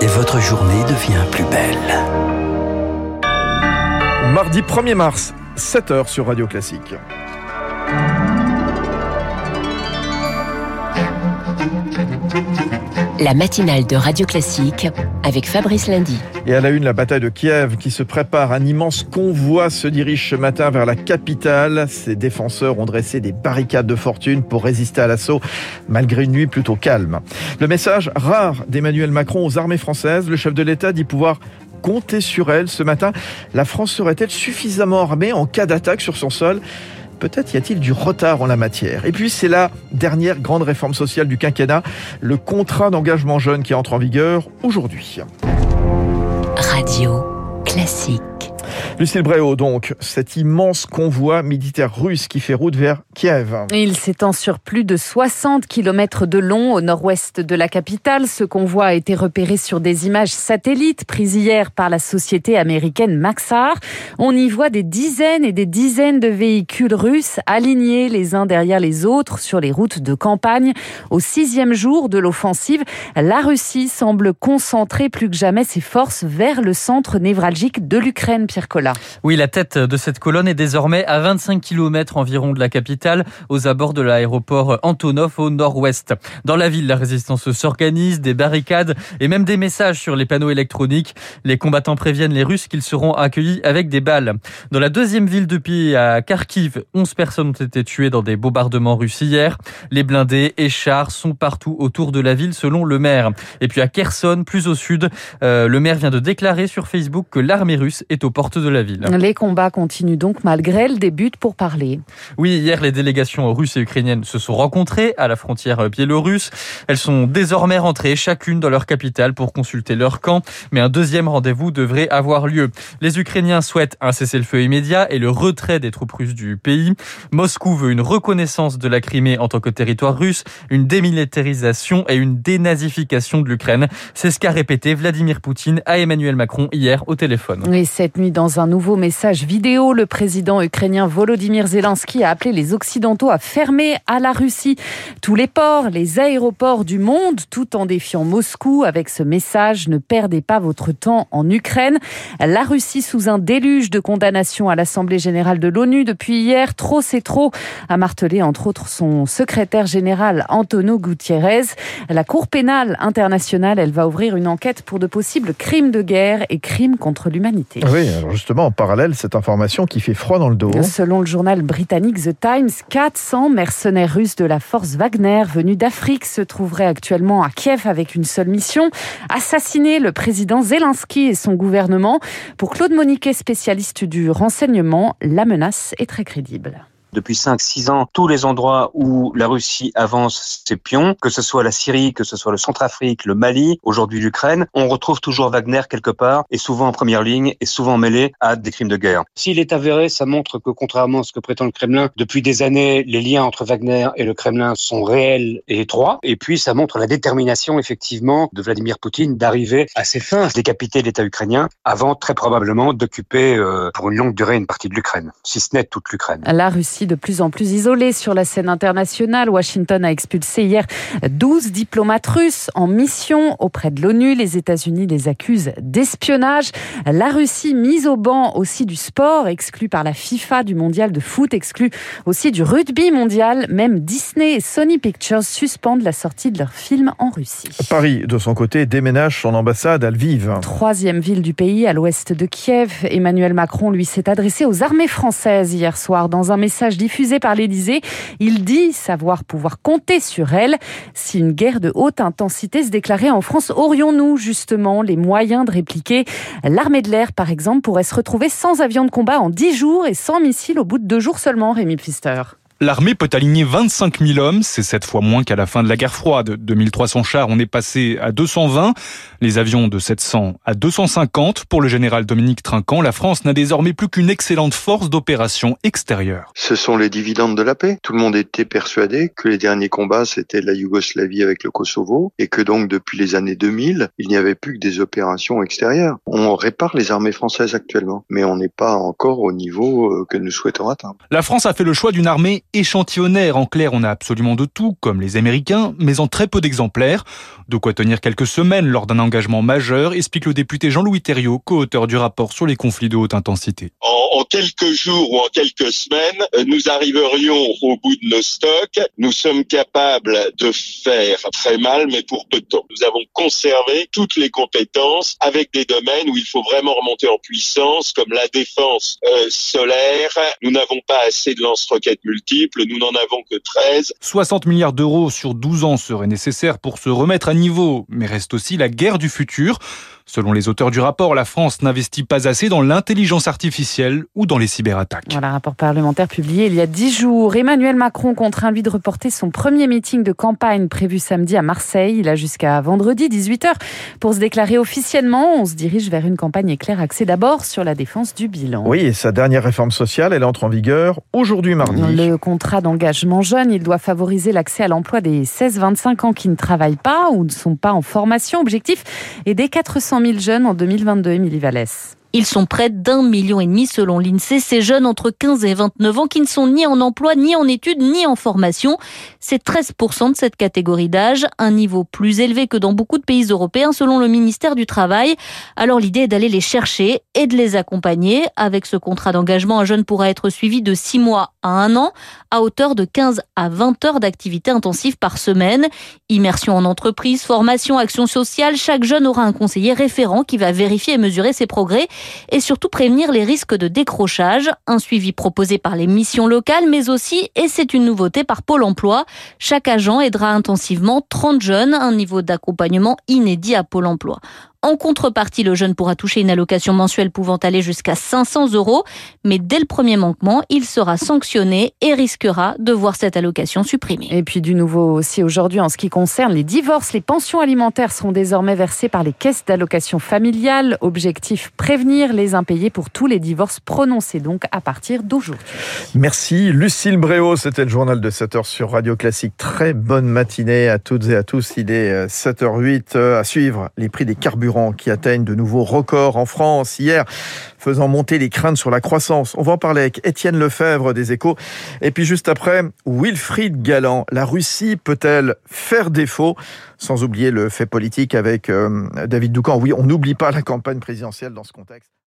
Et votre journée devient plus belle. Mardi 1er mars, 7h sur Radio Classique. La matinale de Radio Classique avec Fabrice Lundy. Et à la une, la bataille de Kiev qui se prépare. Un immense convoi se dirige ce matin vers la capitale. Ses défenseurs ont dressé des barricades de fortune pour résister à l'assaut, malgré une nuit plutôt calme. Le message rare d'Emmanuel Macron aux armées françaises, le chef de l'État dit pouvoir compter sur elles ce matin. La France serait-elle suffisamment armée en cas d'attaque sur son sol? Peut-être y a-t-il du retard en la matière. Et puis c'est la dernière grande réforme sociale du quinquennat, le contrat d'engagement jeune qui entre en vigueur aujourd'hui. Radio classique. Lucille Bréau, donc, cet immense convoi militaire russe qui fait route vers Kiev. Il s'étend sur plus de 60 km de long au nord-ouest de la capitale. Ce convoi a été repéré sur des images satellites prises hier par la société américaine Maxar. On y voit des dizaines et des dizaines de véhicules russes alignés les uns derrière les autres sur les routes de campagne. Au sixième jour de l'offensive, la Russie semble concentrer plus que jamais ses forces vers le centre névralgique de l'Ukraine, Oui, la tête de cette colonne est désormais à 25 km environ de la capitale, aux abords de l'aéroport Antonov au nord-ouest. Dans la ville, la résistance s'organise, des barricades et même des messages sur les panneaux électroniques. Les combattants préviennent les Russes qu'ils seront accueillis avec des balles. Dans la deuxième ville de pays, à Kharkiv, 11 personnes ont été tuées dans des bombardements russes hier. Les blindés et chars sont partout autour de la ville selon le maire. Et puis à Kherson, plus au sud, euh, le maire vient de déclarer sur Facebook que l'armée russe est aux portes de la ville. Les combats continuent donc malgré le début pour parler. Oui, hier, les délégations russes et ukrainiennes se sont rencontrées à la frontière biélorusse. Elles sont désormais rentrées chacune dans leur capitale pour consulter leur camp, mais un deuxième rendez-vous devrait avoir lieu. Les Ukrainiens souhaitent un cessez-le-feu immédiat et le retrait des troupes russes du pays. Moscou veut une reconnaissance de la Crimée en tant que territoire russe, une démilitarisation et une dénazification de l'Ukraine. C'est ce qu'a répété Vladimir Poutine à Emmanuel Macron hier au téléphone. Et cette nuit, dans un nouveau message vidéo, le président ukrainien Volodymyr Zelensky a appelé les Occidentaux à fermer à la Russie tous les ports, les aéroports du monde, tout en défiant Moscou avec ce message ne perdez pas votre temps en Ukraine. La Russie sous un déluge de condamnations à l'Assemblée générale de l'ONU depuis hier, trop c'est trop, a martelé entre autres son secrétaire général Antonio Gutiérrez. La Cour pénale internationale, elle va ouvrir une enquête pour de possibles crimes de guerre et crimes contre l'humanité. Alors justement, en parallèle, cette information qui fait froid dans le dos. Selon le journal britannique The Times, 400 mercenaires russes de la force Wagner venus d'Afrique se trouveraient actuellement à Kiev avec une seule mission, assassiner le président Zelensky et son gouvernement. Pour Claude Moniquet, spécialiste du renseignement, la menace est très crédible depuis 5-6 ans tous les endroits où la Russie avance ses pions, que ce soit la Syrie, que ce soit le Centrafrique, le Mali, aujourd'hui l'Ukraine, on retrouve toujours Wagner quelque part et souvent en première ligne et souvent mêlé à des crimes de guerre. S'il est avéré, ça montre que contrairement à ce que prétend le Kremlin, depuis des années, les liens entre Wagner et le Kremlin sont réels et étroits. Et puis ça montre la détermination effectivement de Vladimir Poutine d'arriver à ses fins, décapiter l'État ukrainien avant très probablement d'occuper euh, pour une longue durée une partie de l'Ukraine, si ce n'est toute l'Ukraine. La Russie de plus en plus isolée sur la scène internationale. Washington a expulsé hier 12 diplomates russes en mission auprès de l'ONU. Les États-Unis les accusent d'espionnage. La Russie mise au banc aussi du sport, exclue par la FIFA du mondial de foot, exclue aussi du rugby mondial. Même Disney et Sony Pictures suspendent la sortie de leurs films en Russie. Paris, de son côté, déménage son ambassade à Lviv. Troisième ville du pays, à l'ouest de Kiev. Emmanuel Macron, lui, s'est adressé aux armées françaises hier soir dans un message diffusé par l'Élysée. Il dit savoir pouvoir compter sur elle. Si une guerre de haute intensité se déclarait en France, aurions-nous justement les moyens de répliquer? L'armée de l'air, par exemple, pourrait se retrouver sans avion de combat en 10 jours et sans missiles au bout de deux jours seulement, Rémi Pfister. L'armée peut aligner 25 000 hommes, c'est sept fois moins qu'à la fin de la guerre froide. De 2300 chars, on est passé à 220, les avions de 700 à 250. Pour le général Dominique Trinquant, la France n'a désormais plus qu'une excellente force d'opération extérieure. Ce sont les dividendes de la paix. Tout le monde était persuadé que les derniers combats, c'était la Yougoslavie avec le Kosovo, et que donc depuis les années 2000, il n'y avait plus que des opérations extérieures. On répare les armées françaises actuellement, mais on n'est pas encore au niveau euh, que nous souhaitons atteindre. La France a fait le choix d'une armée échantillonnaire. En clair, on a absolument de tout, comme les Américains, mais en très peu d'exemplaires. De quoi tenir quelques semaines lors d'un engagement majeur, explique le député Jean-Louis Thériault, co-auteur du rapport sur les conflits de haute intensité. En, quelques jours ou en quelques semaines, nous arriverions au bout de nos stocks. Nous sommes capables de faire très mal, mais pour peu de temps. Nous avons conservé toutes les compétences avec des domaines où il faut vraiment remonter en puissance, comme la défense euh, solaire. Nous n'avons pas assez de lance-roquettes multiples, nous n'en avons que 13. 60 milliards d'euros sur 12 ans seraient nécessaires pour se remettre à niveau, mais reste aussi la guerre du futur. Selon les auteurs du rapport, la France n'investit pas assez dans l'intelligence artificielle ou dans les cyberattaques. Voilà, rapport parlementaire publié il y a dix jours. Emmanuel Macron contraint lui de reporter son premier meeting de campagne prévu samedi à Marseille. Il a jusqu'à vendredi 18h pour se déclarer officiellement. On se dirige vers une campagne éclair axée d'abord sur la défense du bilan. Oui, et sa dernière réforme sociale, elle entre en vigueur aujourd'hui mardi. Le contrat d'engagement jeune, il doit favoriser l'accès à l'emploi des 16-25 ans qui ne travaillent pas ou ne sont pas en formation. Objectif, aider 400 000 jeunes en 2022, Émilie Vallès. Ils sont près d'un million et demi selon l'INSEE, ces jeunes entre 15 et 29 ans qui ne sont ni en emploi, ni en études, ni en formation. C'est 13% de cette catégorie d'âge, un niveau plus élevé que dans beaucoup de pays européens selon le ministère du Travail. Alors l'idée est d'aller les chercher et de les accompagner. Avec ce contrat d'engagement, un jeune pourra être suivi de 6 mois à 1 an à hauteur de 15 à 20 heures d'activité intensive par semaine. Immersion en entreprise, formation, action sociale, chaque jeune aura un conseiller référent qui va vérifier et mesurer ses progrès et surtout prévenir les risques de décrochage. Un suivi proposé par les missions locales, mais aussi, et c'est une nouveauté, par Pôle emploi. Chaque agent aidera intensivement 30 jeunes, un niveau d'accompagnement inédit à Pôle emploi. En contrepartie, le jeune pourra toucher une allocation mensuelle pouvant aller jusqu'à 500 euros, mais dès le premier manquement, il sera sanctionné et risquera de voir cette allocation supprimée. Et puis du nouveau aussi aujourd'hui en ce qui concerne les divorces, les pensions alimentaires seront désormais versées par les caisses d'allocation familiale. Objectif prévenir les impayés pour tous les divorces prononcés donc à partir d'aujourd'hui. Merci Lucille Bréau, c'était le journal de 7h sur Radio Classique. Très bonne matinée à toutes et à tous. Il est 7h08 à suivre les prix des carburants qui atteignent de nouveaux records en France hier, faisant monter les craintes sur la croissance. On va en parler avec Étienne Lefebvre des Échos. Et puis juste après, Wilfried Galland. La Russie peut-elle faire défaut? Sans oublier le fait politique avec euh, David Doucan. Oui, on n'oublie pas la campagne présidentielle dans ce contexte.